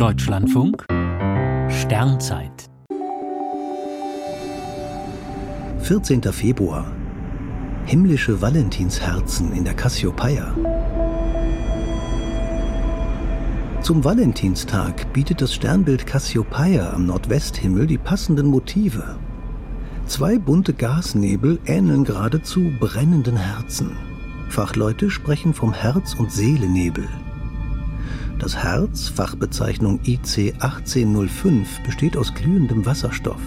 Deutschlandfunk Sternzeit 14. Februar Himmlische Valentinsherzen in der Cassiopeia. Zum Valentinstag bietet das Sternbild Cassiopeia am Nordwesthimmel die passenden Motive. Zwei bunte Gasnebel ähneln geradezu brennenden Herzen. Fachleute sprechen vom Herz- und Seelenebel. Das Herz, Fachbezeichnung IC 1805, besteht aus glühendem Wasserstoff.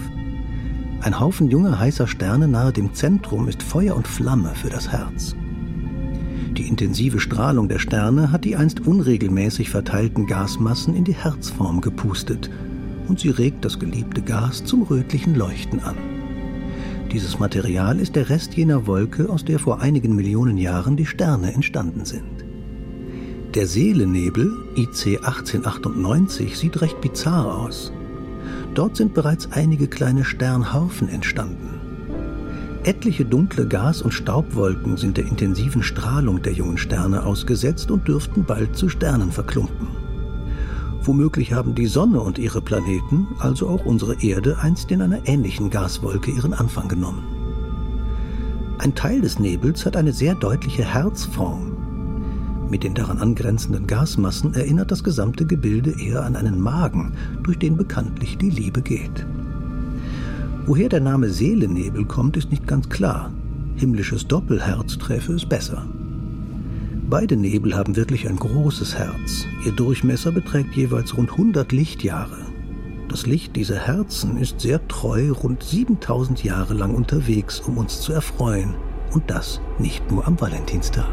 Ein Haufen junger heißer Sterne nahe dem Zentrum ist Feuer und Flamme für das Herz. Die intensive Strahlung der Sterne hat die einst unregelmäßig verteilten Gasmassen in die Herzform gepustet und sie regt das geliebte Gas zum rötlichen Leuchten an. Dieses Material ist der Rest jener Wolke, aus der vor einigen Millionen Jahren die Sterne entstanden sind. Der Seelenebel, IC 1898, sieht recht bizarr aus. Dort sind bereits einige kleine Sternhaufen entstanden. Etliche dunkle Gas- und Staubwolken sind der intensiven Strahlung der jungen Sterne ausgesetzt und dürften bald zu Sternen verklumpen. Womöglich haben die Sonne und ihre Planeten, also auch unsere Erde, einst in einer ähnlichen Gaswolke ihren Anfang genommen. Ein Teil des Nebels hat eine sehr deutliche Herzform, mit den daran angrenzenden Gasmassen erinnert das gesamte Gebilde eher an einen Magen, durch den bekanntlich die Liebe geht. Woher der Name Seelennebel kommt, ist nicht ganz klar. Himmlisches Doppelherz träfe es besser. Beide Nebel haben wirklich ein großes Herz. Ihr Durchmesser beträgt jeweils rund 100 Lichtjahre. Das Licht dieser Herzen ist sehr treu rund 7000 Jahre lang unterwegs, um uns zu erfreuen. Und das nicht nur am Valentinstag.